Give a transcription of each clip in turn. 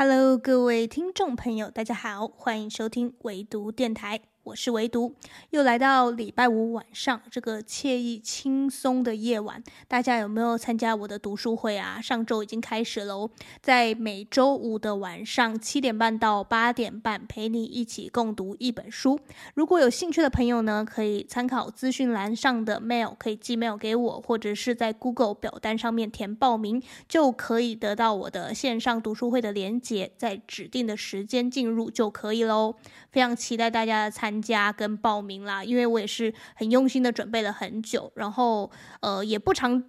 Hello，各位听众朋友，大家好，欢迎收听唯读电台。我是唯独，又来到礼拜五晚上这个惬意轻松的夜晚，大家有没有参加我的读书会啊？上周已经开始了哦，在每周五的晚上七点半到八点半，陪你一起共读一本书。如果有兴趣的朋友呢，可以参考资讯栏上的 mail，可以寄 mail 给我，或者是在 Google 表单上面填报名，就可以得到我的线上读书会的连接，在指定的时间进入就可以喽。非常期待大家的参加跟报名啦，因为我也是很用心的准备了很久，然后呃也不常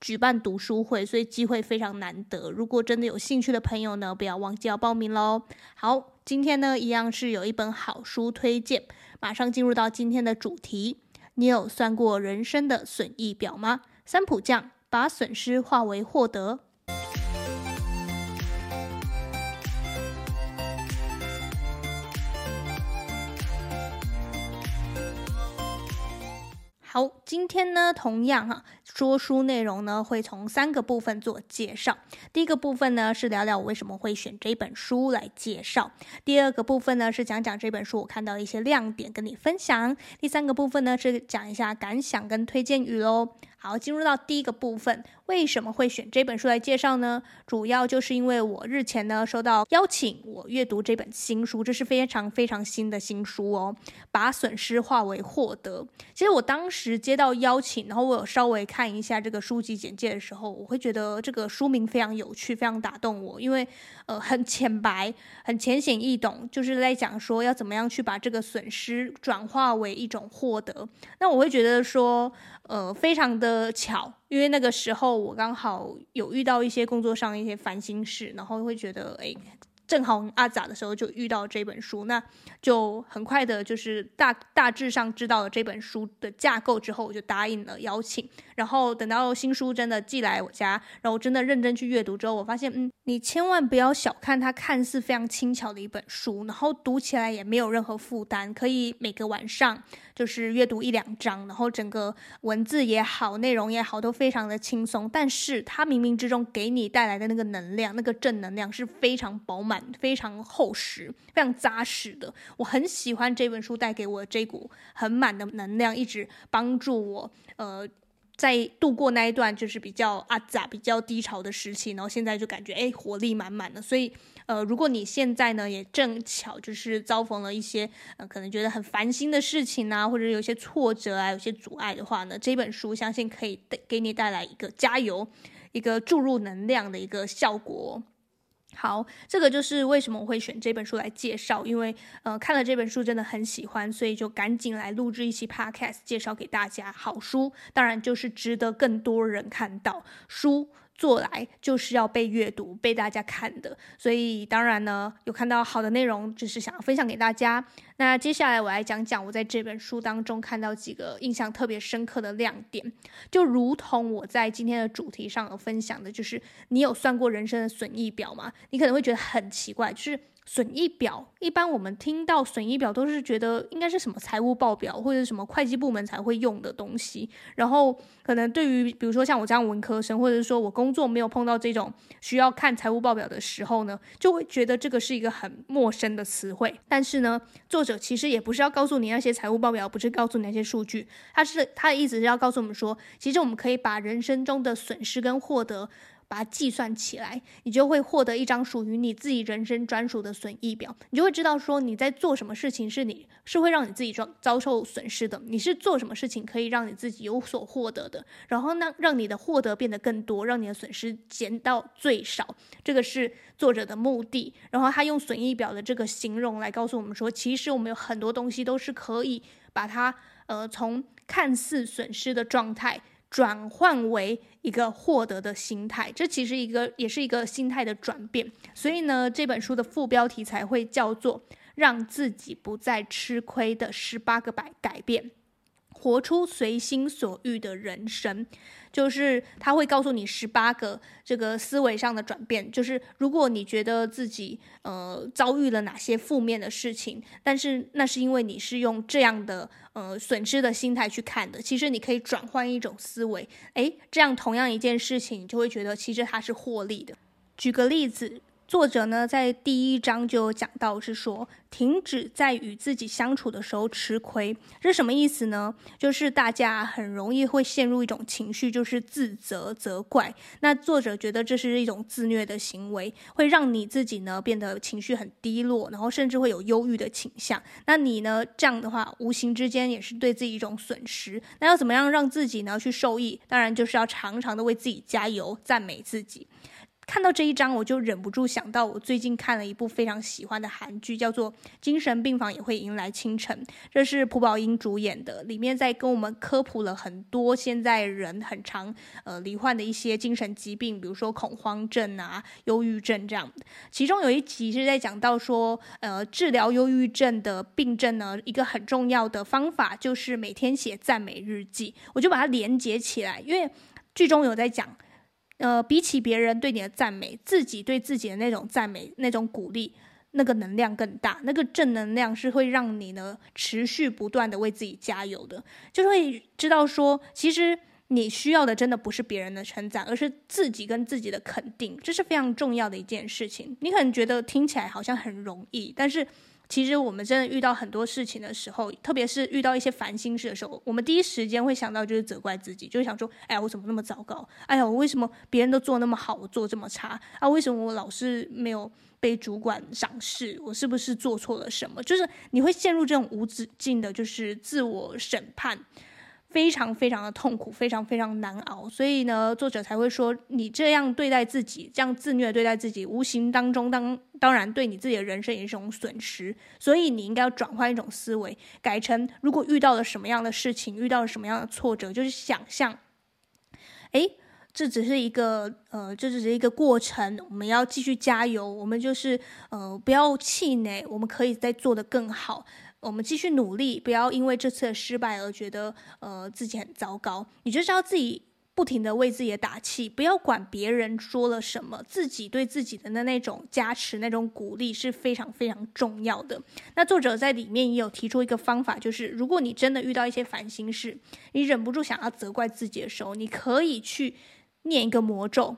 举办读书会，所以机会非常难得。如果真的有兴趣的朋友呢，不要忘记要报名喽。好，今天呢一样是有一本好书推荐，马上进入到今天的主题。你有算过人生的损益表吗？三浦酱把损失化为获得。好，今天呢，同样哈，说书内容呢会从三个部分做介绍。第一个部分呢是聊聊我为什么会选这本书来介绍。第二个部分呢是讲讲这本书我看到一些亮点跟你分享。第三个部分呢是讲一下感想跟推荐语喽。好，进入到第一个部分，为什么会选这本书来介绍呢？主要就是因为我日前呢收到邀请，我阅读这本新书，这是非常非常新的新书哦。把损失化为获得。其实我当时接到邀请，然后我有稍微看一下这个书籍简介的时候，我会觉得这个书名非常有趣，非常打动我，因为呃很浅白，很浅显易懂，就是在讲说要怎么样去把这个损失转化为一种获得。那我会觉得说。呃，非常的巧，因为那个时候我刚好有遇到一些工作上一些烦心事，然后会觉得，哎。正好阿杂的时候就遇到这本书，那就很快的，就是大大致上知道了这本书的架构之后，我就答应了邀请。然后等到新书真的寄来我家，然后真的认真去阅读之后，我发现，嗯，你千万不要小看它，看似非常轻巧的一本书，然后读起来也没有任何负担，可以每个晚上就是阅读一两章，然后整个文字也好，内容也好，都非常的轻松。但是它冥冥之中给你带来的那个能量，那个正能量是非常饱满。非常厚实、非常扎实的，我很喜欢这本书带给我这股很满的能量，一直帮助我，呃，在度过那一段就是比较阿杂、比较低潮的时期，然后现在就感觉哎，活力满满的。所以，呃，如果你现在呢也正巧就是遭逢了一些呃可能觉得很烦心的事情啊，或者有些挫折啊、有些阻碍的话呢，这本书相信可以带给你带来一个加油、一个注入能量的一个效果。好，这个就是为什么我会选这本书来介绍，因为呃看了这本书真的很喜欢，所以就赶紧来录制一期 podcast 介绍给大家。好书当然就是值得更多人看到书。做来就是要被阅读、被大家看的，所以当然呢，有看到好的内容，就是想要分享给大家。那接下来我来讲讲我在这本书当中看到几个印象特别深刻的亮点，就如同我在今天的主题上有分享的，就是你有算过人生的损益表吗？你可能会觉得很奇怪，就是。损益表，一般我们听到损益表都是觉得应该是什么财务报表或者什么会计部门才会用的东西。然后可能对于比如说像我这样文科生，或者是说我工作没有碰到这种需要看财务报表的时候呢，就会觉得这个是一个很陌生的词汇。但是呢，作者其实也不是要告诉你那些财务报表，不是告诉你那些数据，他是他的意思是要告诉我们说，其实我们可以把人生中的损失跟获得。把它计算起来，你就会获得一张属于你自己人生专属的损益表。你就会知道说你在做什么事情是你是会让你自己遭遭受损失的，你是做什么事情可以让你自己有所获得的。然后呢，让你的获得变得更多，让你的损失减到最少。这个是作者的目的。然后他用损益表的这个形容来告诉我们说，其实我们有很多东西都是可以把它呃从看似损失的状态。转换为一个获得的心态，这其实一个也是一个心态的转变。所以呢，这本书的副标题才会叫做“让自己不再吃亏的十八个百改变，活出随心所欲的人生”。就是他会告诉你十八个这个思维上的转变，就是如果你觉得自己呃遭遇了哪些负面的事情，但是那是因为你是用这样的呃损失的心态去看的，其实你可以转换一种思维，诶，这样同样一件事情，你就会觉得其实它是获利的。举个例子。作者呢，在第一章就讲到，是说停止在与自己相处的时候吃亏，这是什么意思呢？就是大家很容易会陷入一种情绪，就是自责、责怪。那作者觉得这是一种自虐的行为，会让你自己呢变得情绪很低落，然后甚至会有忧郁的倾向。那你呢，这样的话，无形之间也是对自己一种损失。那要怎么样让自己呢去受益？当然就是要常常的为自己加油，赞美自己。看到这一章，我就忍不住想到我最近看了一部非常喜欢的韩剧，叫做《精神病房也会迎来清晨》，这是朴宝英主演的，里面在跟我们科普了很多现在人很常呃罹患的一些精神疾病，比如说恐慌症啊、忧郁症这样。其中有一集是在讲到说，呃，治疗忧郁症的病症呢，一个很重要的方法就是每天写赞美日记，我就把它连接起来，因为剧中有在讲。呃，比起别人对你的赞美，自己对自己的那种赞美、那种鼓励，那个能量更大，那个正能量是会让你呢持续不断的为自己加油的，就是会知道说，其实你需要的真的不是别人的称赞，而是自己跟自己的肯定，这是非常重要的一件事情。你可能觉得听起来好像很容易，但是。其实我们真的遇到很多事情的时候，特别是遇到一些烦心事的时候，我们第一时间会想到就是责怪自己，就想说：“哎呀，我怎么那么糟糕？哎呀，我为什么别人都做那么好，我做这么差？啊，为什么我老是没有被主管赏识？我是不是做错了什么？”就是你会陷入这种无止境的，就是自我审判。非常非常的痛苦，非常非常难熬，所以呢，作者才会说，你这样对待自己，这样自虐对待自己，无形当中当当然对你自己的人生也是一种损失。所以你应该要转换一种思维，改成如果遇到了什么样的事情，遇到了什么样的挫折，就是想象，诶，这只是一个呃，这只是一个过程，我们要继续加油，我们就是呃，不要气馁，我们可以再做得更好。我们继续努力，不要因为这次的失败而觉得呃自己很糟糕。你就是要自己不停地为自己的打气，不要管别人说了什么，自己对自己的那那种加持、那种鼓励是非常非常重要的。那作者在里面也有提出一个方法，就是如果你真的遇到一些烦心事，你忍不住想要责怪自己的时候，你可以去念一个魔咒，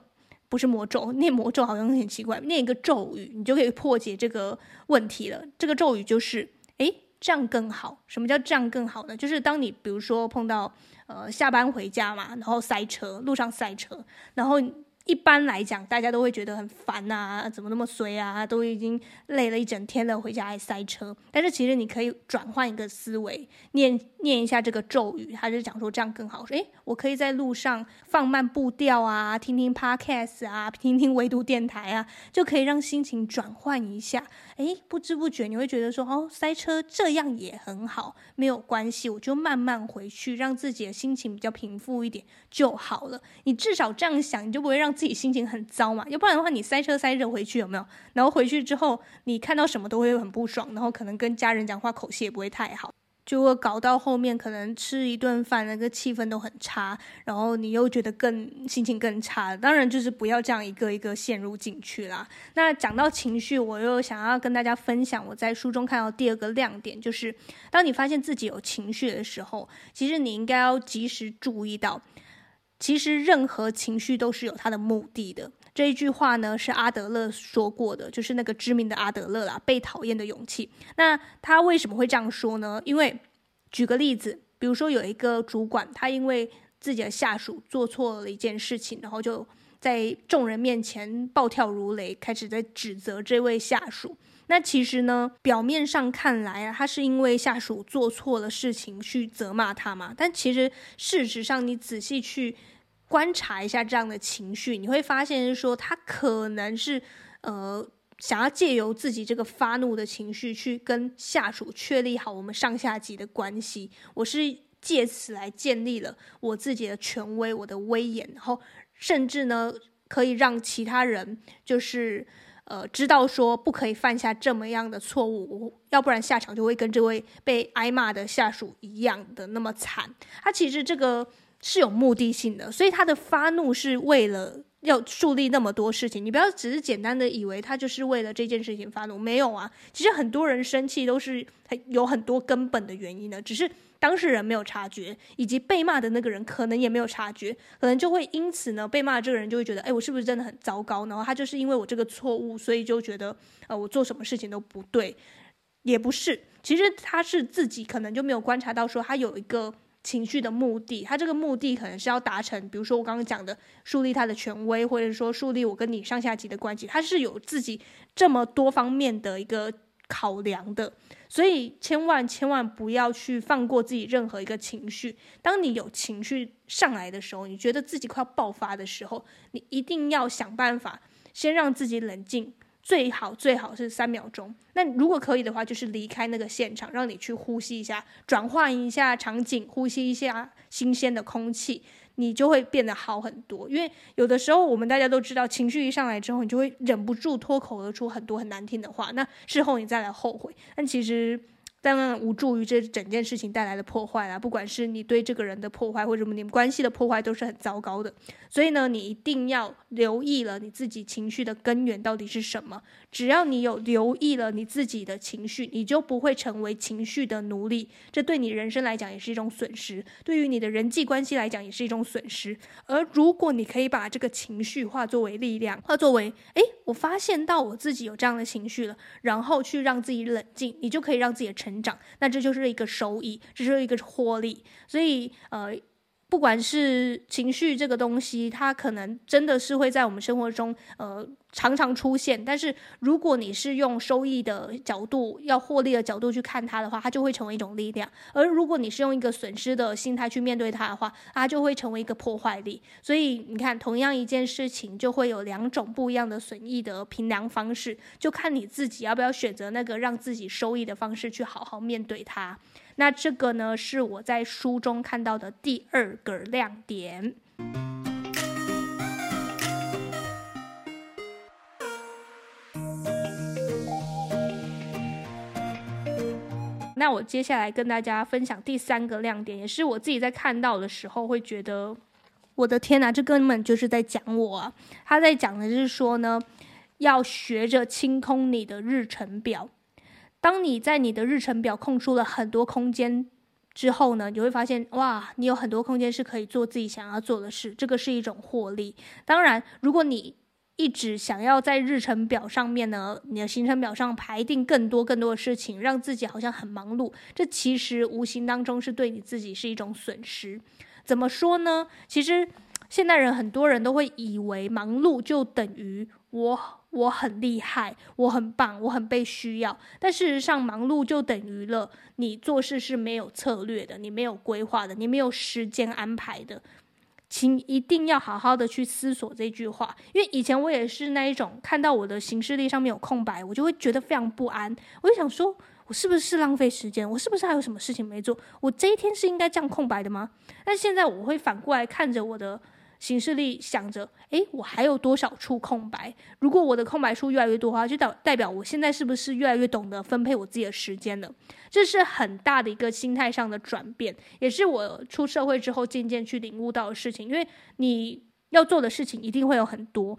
不是魔咒，念魔咒好像很奇怪，念一个咒语，你就可以破解这个问题了。这个咒语就是，诶。这样更好。什么叫这样更好呢？就是当你比如说碰到呃下班回家嘛，然后塞车，路上塞车，然后。一般来讲，大家都会觉得很烦啊，怎么那么衰啊？都已经累了一整天了，回家还塞车。但是其实你可以转换一个思维，念念一下这个咒语，他就讲说这样更好。说，诶，我可以在路上放慢步调啊，听听 podcast 啊，听听唯独电台啊，就可以让心情转换一下。诶，不知不觉你会觉得说，哦，塞车这样也很好，没有关系，我就慢慢回去，让自己的心情比较平复一点就好了。你至少这样想，你就不会让。自己心情很糟嘛，要不然的话，你塞车塞着回去有没有？然后回去之后，你看到什么都会很不爽，然后可能跟家人讲话口气也不会太好，就会搞到后面可能吃一顿饭那个气氛都很差，然后你又觉得更心情更差。当然就是不要这样一个一个陷入进去啦。那讲到情绪，我又想要跟大家分享我在书中看到第二个亮点，就是当你发现自己有情绪的时候，其实你应该要及时注意到。其实任何情绪都是有它的目的的。这一句话呢，是阿德勒说过的，就是那个知名的阿德勒啦，《被讨厌的勇气》。那他为什么会这样说呢？因为举个例子，比如说有一个主管，他因为自己的下属做错了一件事情，然后就在众人面前暴跳如雷，开始在指责这位下属。那其实呢，表面上看来啊，他是因为下属做错了事情去责骂他嘛。但其实事实上，你仔细去观察一下这样的情绪，你会发现是说，他可能是呃想要借由自己这个发怒的情绪，去跟下属确立好我们上下级的关系。我是借此来建立了我自己的权威，我的威严，然后甚至呢，可以让其他人就是。呃，知道说不可以犯下这么样的错误，要不然下场就会跟这位被挨骂的下属一样的那么惨。他其实这个是有目的性的，所以他的发怒是为了要树立那么多事情，你不要只是简单的以为他就是为了这件事情发怒，没有啊。其实很多人生气都是有很多根本的原因的，只是当事人没有察觉，以及被骂的那个人可能也没有察觉，可能就会因此呢，被骂这个人就会觉得，哎，我是不是真的很糟糕？然后他就是因为我这个错误，所以就觉得，呃，我做什么事情都不对，也不是。其实他是自己可能就没有观察到，说他有一个。情绪的目的，他这个目的可能是要达成，比如说我刚刚讲的，树立他的权威，或者说树立我跟你上下级的关系，他是有自己这么多方面的一个考量的，所以千万千万不要去放过自己任何一个情绪。当你有情绪上来的时候，你觉得自己快要爆发的时候，你一定要想办法先让自己冷静。最好最好是三秒钟。那如果可以的话，就是离开那个现场，让你去呼吸一下，转换一下场景，呼吸一下新鲜的空气，你就会变得好很多。因为有的时候我们大家都知道，情绪一上来之后，你就会忍不住脱口而出很多很难听的话。那事后你再来后悔，但其实。当然无助于这整件事情带来的破坏啊，不管是你对这个人的破坏，或者你们关系的破坏，都是很糟糕的。所以呢，你一定要留意了你自己情绪的根源到底是什么。只要你有留意了你自己的情绪，你就不会成为情绪的奴隶。这对你人生来讲也是一种损失，对于你的人际关系来讲也是一种损失。而如果你可以把这个情绪化作为力量，化作为，诶，我发现到我自己有这样的情绪了，然后去让自己冷静，你就可以让自己的成。成长，那这就是一个收益，这是一个获利。所以，呃，不管是情绪这个东西，它可能真的是会在我们生活中，呃。常常出现，但是如果你是用收益的角度、要获利的角度去看它的话，它就会成为一种力量；而如果你是用一个损失的心态去面对它的话，它就会成为一个破坏力。所以你看，同样一件事情，就会有两种不一样的损益的评量方式，就看你自己要不要选择那个让自己收益的方式去好好面对它。那这个呢，是我在书中看到的第二个亮点。那我接下来跟大家分享第三个亮点，也是我自己在看到的时候会觉得，我的天哪，这根本就是在讲我啊！他在讲的就是说呢，要学着清空你的日程表。当你在你的日程表空出了很多空间之后呢，你会发现，哇，你有很多空间是可以做自己想要做的事，这个是一种获利。当然，如果你一直想要在日程表上面呢，你的行程表上排定更多更多的事情，让自己好像很忙碌。这其实无形当中是对你自己是一种损失。怎么说呢？其实现代人很多人都会以为忙碌就等于我我很厉害，我很棒，我很被需要。但事实上，忙碌就等于了你做事是没有策略的，你没有规划的，你没有时间安排的。请一定要好好的去思索这句话，因为以前我也是那一种，看到我的行事历上面有空白，我就会觉得非常不安。我就想说，我是不是浪费时间？我是不是还有什么事情没做？我这一天是应该这样空白的吗？但现在我会反过来看着我的。行事历想着，诶，我还有多少处空白？如果我的空白处越来越多的话，就代代表我现在是不是越来越懂得分配我自己的时间了？这是很大的一个心态上的转变，也是我出社会之后渐渐去领悟到的事情。因为你要做的事情一定会有很多，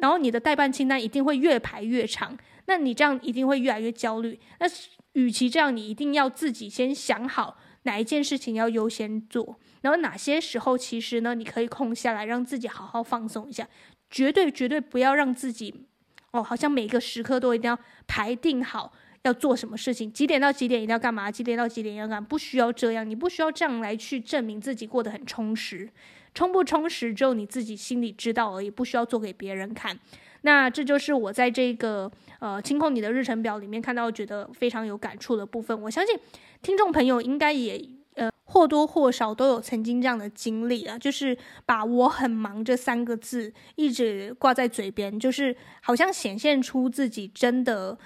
然后你的待办清单一定会越排越长，那你这样一定会越来越焦虑。那与其这样，你一定要自己先想好。哪一件事情要优先做，然后哪些时候其实呢，你可以空下来，让自己好好放松一下。绝对绝对不要让自己哦，好像每个时刻都一定要排定好要做什么事情，几点到几点一定要干嘛，几点到几点要干嘛，不需要这样，你不需要这样来去证明自己过得很充实。充不充实只有你自己心里知道而已，不需要做给别人看。那这就是我在这个呃清空你的日程表里面看到觉得非常有感触的部分。我相信听众朋友应该也呃或多或少都有曾经这样的经历啊，就是把我很忙这三个字一直挂在嘴边，就是好像显现出自己真的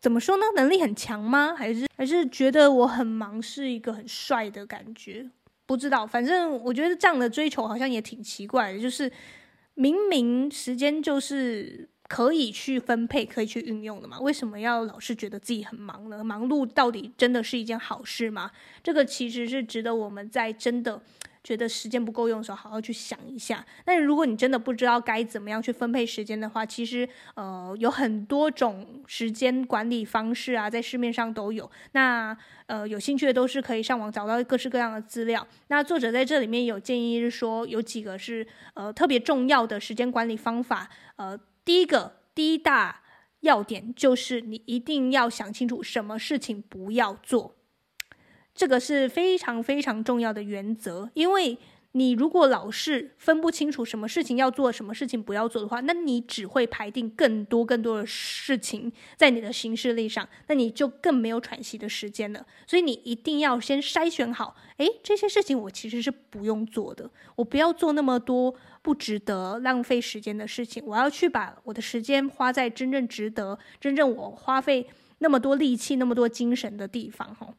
怎么说呢？能力很强吗？还是还是觉得我很忙是一个很帅的感觉？不知道，反正我觉得这样的追求好像也挺奇怪的，就是。明明时间就是可以去分配、可以去运用的嘛，为什么要老是觉得自己很忙呢？忙碌到底真的是一件好事吗？这个其实是值得我们在真的觉得时间不够用的时候，好好去想一下。但如果你真的不知道该怎么样去分配时间的话，其实呃有很多种时间管理方式啊，在市面上都有。那呃有兴趣的都是可以上网找到各式各样的资料。那作者在这里面有建议是说，有几个是呃特别重要的时间管理方法。呃，第一个第一大要点就是你一定要想清楚什么事情不要做。这个是非常非常重要的原则，因为你如果老是分不清楚什么事情要做，什么事情不要做的话，那你只会排定更多更多的事情在你的行事历上，那你就更没有喘息的时间了。所以你一定要先筛选好，诶，这些事情我其实是不用做的，我不要做那么多不值得浪费时间的事情，我要去把我的时间花在真正值得、真正我花费那么多力气、那么多精神的地方，哈。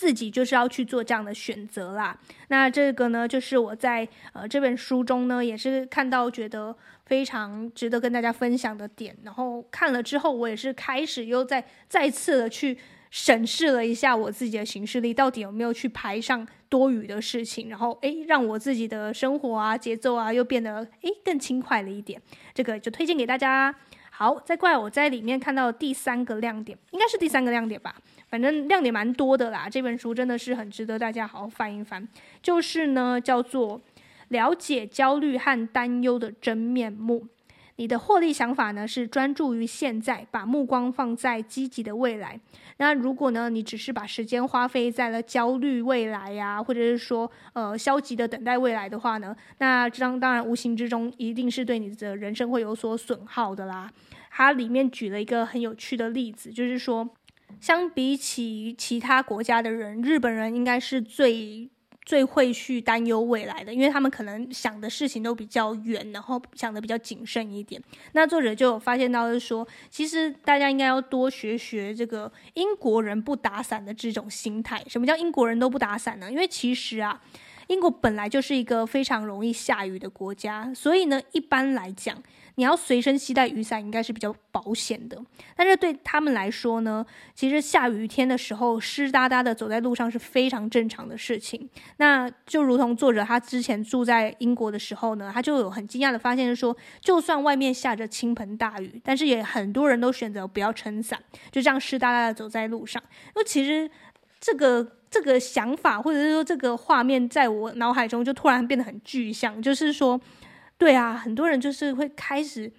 自己就是要去做这样的选择啦。那这个呢，就是我在呃这本书中呢，也是看到觉得非常值得跟大家分享的点。然后看了之后，我也是开始又再再次的去审视了一下我自己的行事历，到底有没有去排上多余的事情，然后诶，让我自己的生活啊节奏啊又变得诶更轻快了一点。这个就推荐给大家。好，再怪我在里面看到第三个亮点，应该是第三个亮点吧。反正亮点蛮多的啦，这本书真的是很值得大家好好翻一翻。就是呢，叫做了解焦虑和担忧的真面目。你的获利想法呢，是专注于现在，把目光放在积极的未来。那如果呢，你只是把时间花费在了焦虑未来呀、或者是说呃消极的等待未来的话呢，那这当然无形之中一定是对你的人生会有所损耗的啦。它里面举了一个很有趣的例子，就是说。相比起其他国家的人，日本人应该是最最会去担忧未来的，因为他们可能想的事情都比较远，然后想的比较谨慎一点。那作者就有发现到，就是说，其实大家应该要多学学这个英国人不打伞的这种心态。什么叫英国人都不打伞呢？因为其实啊，英国本来就是一个非常容易下雨的国家，所以呢，一般来讲。你要随身携带雨伞，应该是比较保险的。但是对他们来说呢，其实下雨天的时候，湿哒哒的走在路上是非常正常的事情。那就如同作者他之前住在英国的时候呢，他就有很惊讶的发现，说就算外面下着倾盆大雨，但是也很多人都选择不要撑伞，就这样湿哒哒的走在路上。那其实这个这个想法，或者是说这个画面，在我脑海中就突然变得很具象，就是说。对啊，很多人就是会开始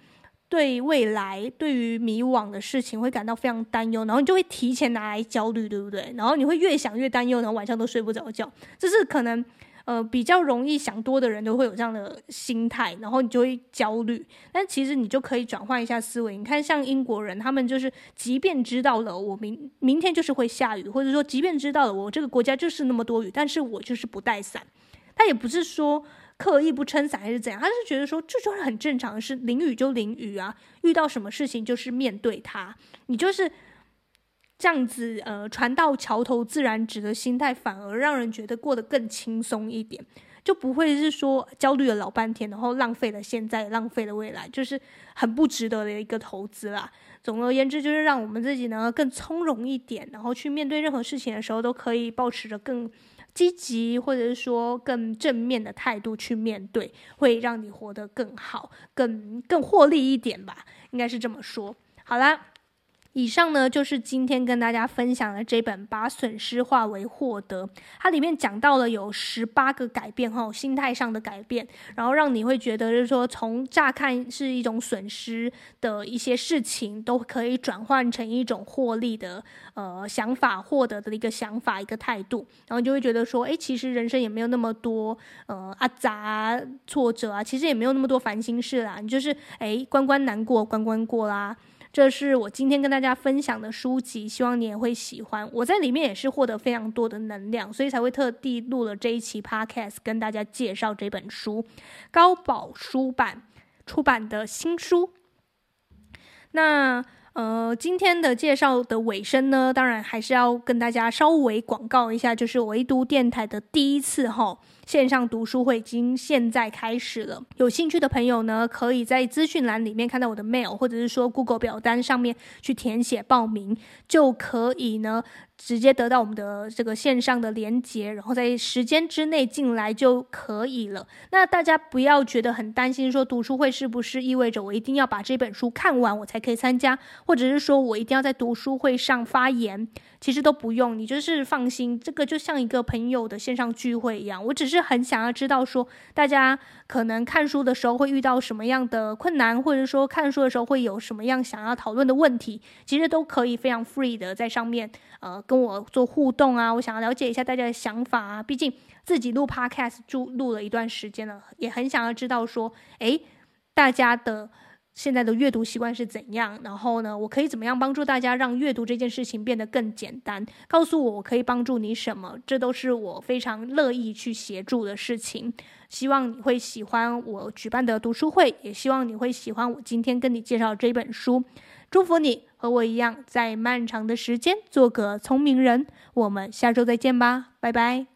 对未来、对于迷惘的事情会感到非常担忧，然后你就会提前拿来焦虑，对不对？然后你会越想越担忧，然后晚上都睡不着觉。这是可能呃比较容易想多的人都会有这样的心态，然后你就会焦虑。但其实你就可以转换一下思维，你看像英国人，他们就是即便知道了我明明天就是会下雨，或者说即便知道了我这个国家就是那么多雨，但是我就是不带伞。他也不是说。刻意不撑伞还是怎样？他是觉得说，这就是很正常的事，淋雨就淋雨啊，遇到什么事情就是面对它。你就是这样子，呃，船到桥头自然直的心态，反而让人觉得过得更轻松一点，就不会是说焦虑了老半天，然后浪费了现在，浪费了未来，就是很不值得的一个投资啦。总而言之，就是让我们自己呢更从容一点，然后去面对任何事情的时候，都可以保持着更。积极或者是说更正面的态度去面对，会让你活得更好、更更获利一点吧，应该是这么说。好啦。以上呢，就是今天跟大家分享的这本《把损失化为获得》，它里面讲到了有十八个改变哈，心态上的改变，然后让你会觉得就是说，从乍看是一种损失的一些事情，都可以转换成一种获利的呃想法，获得的一个想法，一个态度，然后就会觉得说，诶，其实人生也没有那么多呃阿杂、挫折啊，其实也没有那么多烦心事啦，你就是诶关关难过关关过啦。这是我今天跟大家分享的书籍，希望你也会喜欢。我在里面也是获得非常多的能量，所以才会特地录了这一期 podcast 跟大家介绍这本书，高宝书版出版的新书。那呃，今天的介绍的尾声呢，当然还是要跟大家稍微广告一下，就是唯读电台的第一次哈。线上读书会已经现在开始了，有兴趣的朋友呢，可以在资讯栏里面看到我的 mail，或者是说 Google 表单上面去填写报名，就可以呢直接得到我们的这个线上的连接，然后在时间之内进来就可以了。那大家不要觉得很担心，说读书会是不是意味着我一定要把这本书看完我才可以参加，或者是说我一定要在读书会上发言？其实都不用，你就是放心，这个就像一个朋友的线上聚会一样。我只是很想要知道说，大家可能看书的时候会遇到什么样的困难，或者说看书的时候会有什么样想要讨论的问题，其实都可以非常 free 的在上面，呃，跟我做互动啊。我想要了解一下大家的想法啊，毕竟自己录 podcast 就录了一段时间了，也很想要知道说，诶，大家的。现在的阅读习惯是怎样？然后呢，我可以怎么样帮助大家让阅读这件事情变得更简单？告诉我，我可以帮助你什么？这都是我非常乐意去协助的事情。希望你会喜欢我举办的读书会，也希望你会喜欢我今天跟你介绍这本书。祝福你和我一样，在漫长的时间做个聪明人。我们下周再见吧，拜拜。